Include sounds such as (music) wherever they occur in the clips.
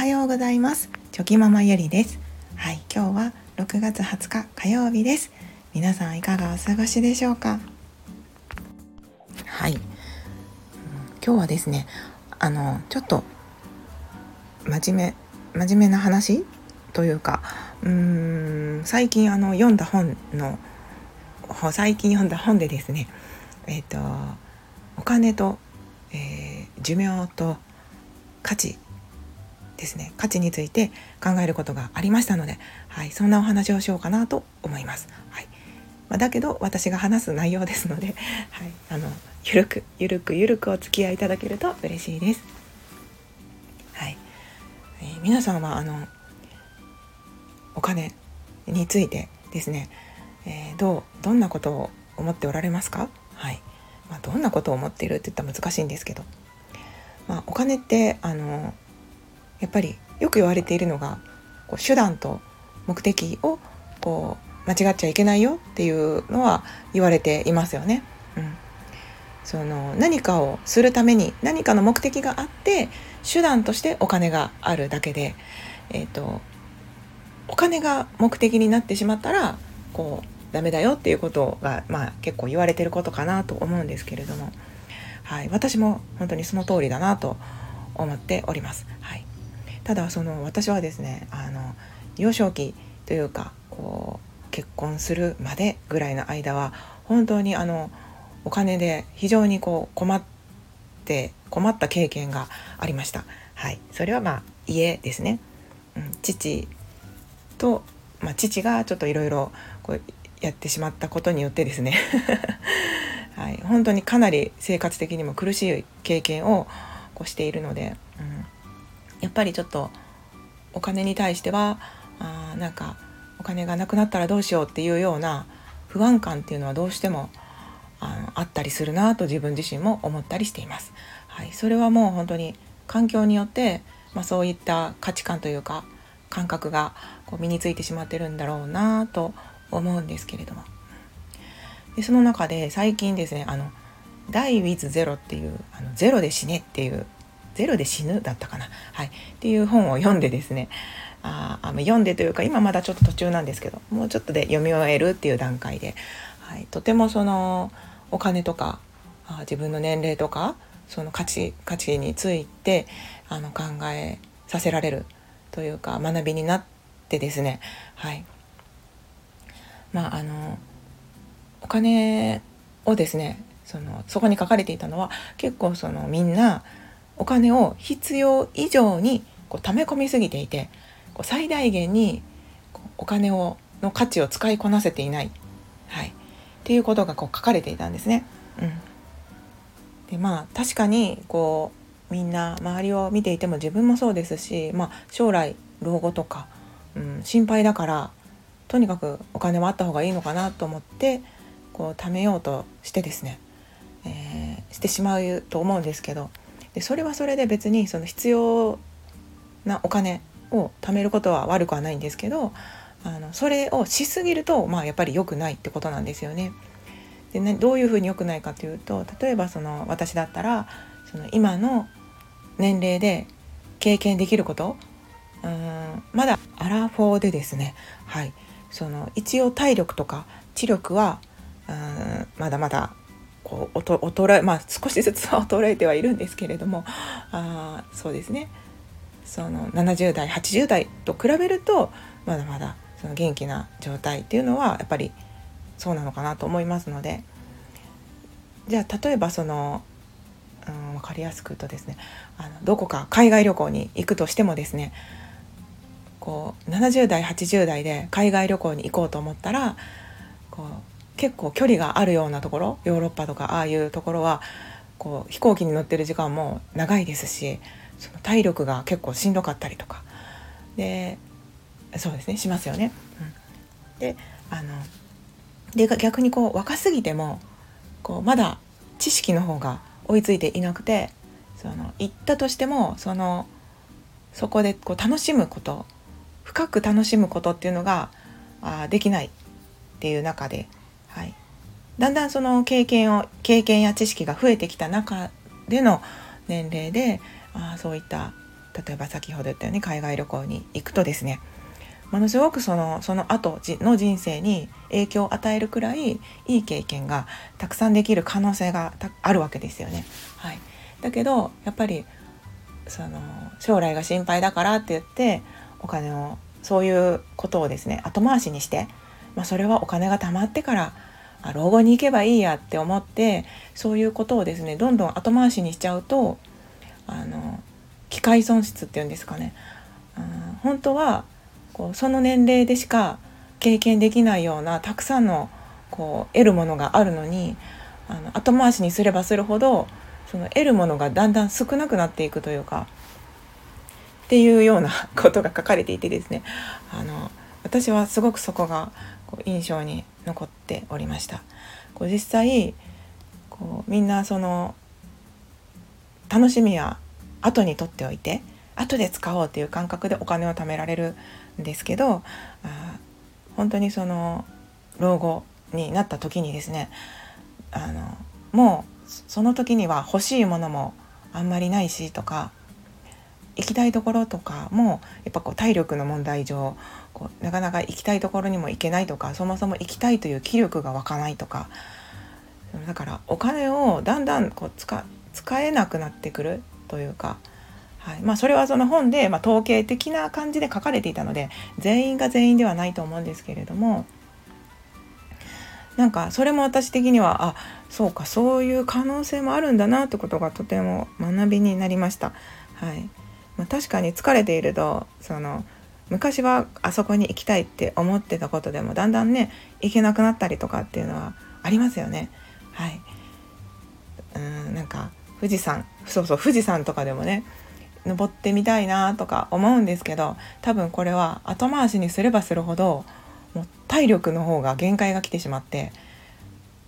はようございます。チョキママゆりです。はい今日は6月20日火曜日です。皆さんいかがお過ごしでしょうか？はい。今日はですねあのちょっと真面目真面目な話？というかうーん最近あの読んだ本の最近読んだ本でですねえっ、ー、とお金と、えー、寿命と価値ですね価値について考えることがありましたので、はい、そんなお話をしようかなと思います。はい。まあ、だけど私が話す内容ですので、(laughs) はい、あのゆるくゆるくゆるくお付き合いいただけると嬉しいです。はい。えー、皆さんはあのお金についてですね、えー、どうどんなことを思っておられますか、はい。まあ、どんなことを思っているって言ったら難しいんですけど、まあ、お金ってあのやっぱりよく言われているのがこう手段と目的をこう間違っちゃいけないよっていうのは言われていますよね。うん、その何かをするために何かの目的があって手段としてお金があるだけで、えーと、お金が目的になってしまったらこうダメだよっていうことが、まあ、結構言われてることかなと思うんですけれども、はい、私も本当にその通りだなと思っております。はいただその私はですねあの幼少期というかこう結婚するまでぐらいの間は本当にあのお金で非常にこう困って困った経験がありました。はい、それはまあ家ですね。うん、父と、まあ、父がちょっといろいろやってしまったことによってですね。(laughs) はい、本当にかなり生活的にも苦しい経験をこうしているので、うん、やっぱりちょっとお金に対してはあなんかお金がなくなったらどうしようっていうような不安感っていうのはどうしてもああったりするなと自分自身も思ったりしています。はい、それはもう本当に環境によって、まあ、そういった価値観というか感覚がこう身についてしまってるんだろうなと思うんですけれどもでその中で最近ですね「あの Die with Zero」っていう「あのゼロで死ね」っていうゼロで死ぬだったかな、はい、っていう本を読んでですねああ読んでというか今まだちょっと途中なんですけどもうちょっとで読み終えるっていう段階で、はい、とてもそのお金とかあ自分の年齢とかその価値価値についてあの考えさせられるというか学びになってですねはい。まああのお金をですねそのそこに書かれていたのは結構そのみんなお金を必要以上にこう溜め込みすぎていてこう最大限にお金をの価値を使いこなせていない、はい、っていうことがこう書かれていたんですね。うん、でまあ確かにこうみんな周りを見ていても自分もそうですし、まあ、将来老後とか、うん、心配だからとにかくお金はあった方がいいのかなと思ってこう貯めようとしてですね、えー、してしまうと思うんですけどでそれはそれで別にその必要なお金を貯めることは悪くはないんですけどあのそれをしすぎると、まあ、やっぱり良くないってことなんですよね。でねどういうふうに良くないかというと例えばその私だったらその今の年齢で経験できることうんまだアラフォーでですね、はい、その一応体力とか知力はうんまだまだこう衰えまあ少しずつは衰えてはいるんですけれどもあそうですね。その70代80代と比べるとまだまだその元気な状態っていうのはやっぱりそうなのかなと思いますので。じゃあ例えばその、うん、分かりやすく言うとですねあのどこか海外旅行に行くとしてもですねこう70代80代で海外旅行に行こうと思ったらこう結構距離があるようなところヨーロッパとかああいうところはこう飛行機に乗ってる時間も長いですしその体力が結構しんどかったりとかでそうですねしますよね。うん、であので逆にこう若すぎてもこうまだ知識の方が追いついていなくてその行ったとしてもそのそこでこう楽しむこと深く楽しむことっていうのがあできないっていう中で、だんだんその経験を経験や知識が増えてきた中での年齢であそういった例えば先ほど言ったように海外旅行に行くとですねものすごくそのその後の人生に影響を与えるくらいいい経験がたくさんできる可能性があるわけですよね。はい、だけどやっぱりその将来が心配だからって言ってお金をそういうことをですね後回しにして、まあ、それはお金が貯まってから老後に行けばいいやって思ってそういうことをですねどんどん後回しにしちゃうとあの機械損失っていうんですかね、うん、本当はこうその年齢でしか経験できないようなたくさんのこう得るものがあるのにあの後回しにすればするほどその得るものがだんだん少なくなっていくというかっていうような (laughs) ことが書かれていてですね。あの私はすごくそこが印象に残っておりました。こう実際こうみんなその楽しみは後にとっておいて後で使おうっていう感覚でお金を貯められるんですけどあ本当にその老後になった時にですねあのもうその時には欲しいものもあんまりないしとか行きたいところとかもやっぱこう体力の問題上こうなかなか行きたいところにも行けないとかそもそも行きたいという気力が湧かないとか。だからお金をだんだんこう使使えなくなってくるというか、はい。まあ、それはその本で、まあ、統計的な感じで書かれていたので全員が全員ではないと思うんですけれどもなんかそれも私的にはあそうかそういう可能性もあるんだなってことがとても学びになりました。はい。まあ、確かに疲れているとその昔はあそこに行きたいって思ってたことでもだんだんね行けなくなったりとかっていうのはありますよね。はい、うんなんか富士山そうそう富士山とかでもね登ってみたいなとか思うんですけど多分これは後回しにすればするほどもう体力の方が限界が来てしまって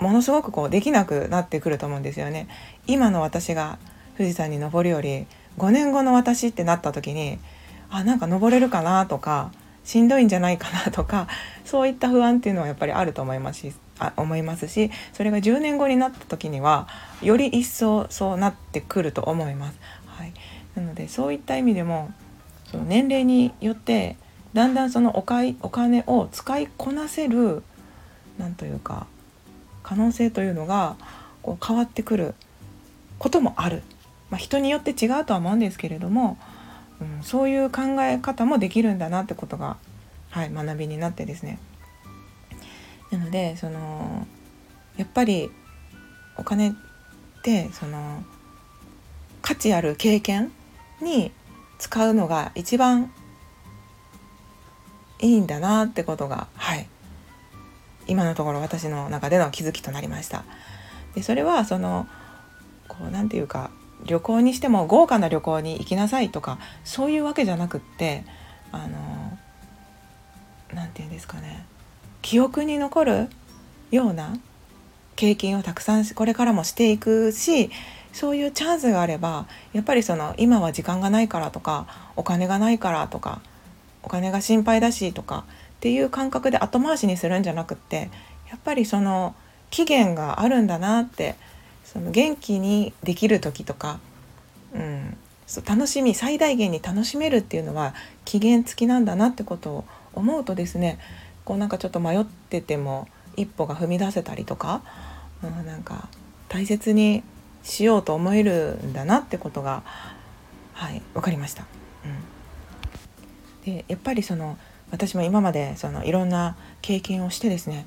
ものすごくこうできなくなってくると思うんですよね。今の私が富士山に登るより5年後の私ってなった時にあなんか登れるかなとかしんどいんじゃないかなとかそういった不安っていうのはやっぱりあると思いますしあ思いますしそれが10年後になった時にはより一層そうなってくると思います。はい、なのでそういった意味でもその年齢によってだんだんそのおかいお金を使いこなせるなんというか可能性というのがこう変わってくることもある、まあ、人によって違うとは思うんですけれどもうん、そういう考え方もできるんだなってことが、はい、学びになってですねなのでそのやっぱりお金ってその価値ある経験に使うのが一番いいんだなってことがはい今のところ私の中での気づきとなりました。でそれはそのこうなんていうか旅行にしても豪華な旅行に行きなさいとかそういうわけじゃなくってあの何て言うんですかね。記憶に残るような経験をたくさんこれからもしていくしそういうチャンスがあればやっぱりその今は時間がないからとかお金がないからとかお金が心配だしとかっていう感覚で後回しにするんじゃなくってやっぱりその期限があるんだなってその元気にできる時とか、うん、そう楽しみ最大限に楽しめるっていうのは期限付きなんだなってことを思うとですねこうなんかちょっと迷ってても一歩が踏み出せたりとか、うん、なんか大切にしようと思えるんだなってことがはい分かりました。うん、でやっぱりその私も今までそのいろんな経験をしてですね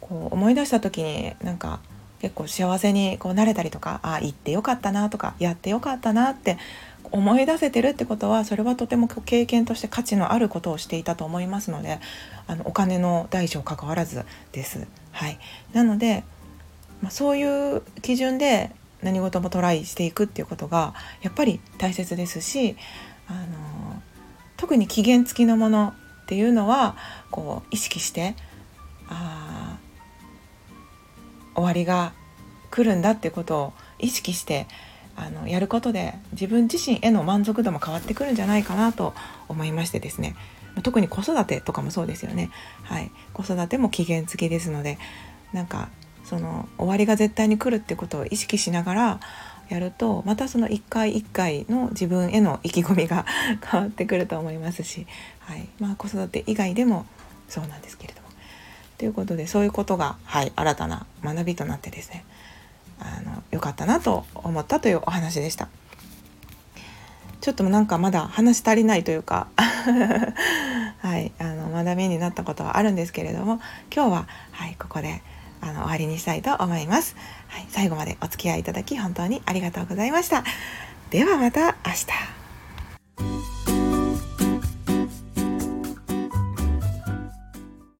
こう思い出した時になんか結構幸せにこうなれたりとかあ行ってよかったなとかやってよかったなって思い出せてるってことはそれはとても経験として価値のあることをしていたと思いますのであのお金の大小関わらずです。はい、なので、まあ、そういう基準で何事もトライしていくっていうことがやっぱり大切ですしあの特に期限付きのものっていうのはこう意識してあ終わりが来るんだってことを意識してあのやることで自分自身への満足度も変わってくるんじゃないかなと思いましてですね。特に子育てとかもそうですよね、はい、子育ても期限付きですのでなんかその終わりが絶対に来るってことを意識しながらやるとまたその一回一回の自分への意気込みが (laughs) 変わってくると思いますし、はい。まあ、子育て以外でもそうなんですけれども。ということでそういうことが、はい、新たな学びとなってですねあの良かったなと思ったというお話でした。ちょっとなんかまだ話足りないというか (laughs) はい、あの学びになったことはあるんですけれども今日は、はい、ここであの終わりにしたいと思います、はい、最後までお付き合いいただき本当にありがとうございました。ではまた明日。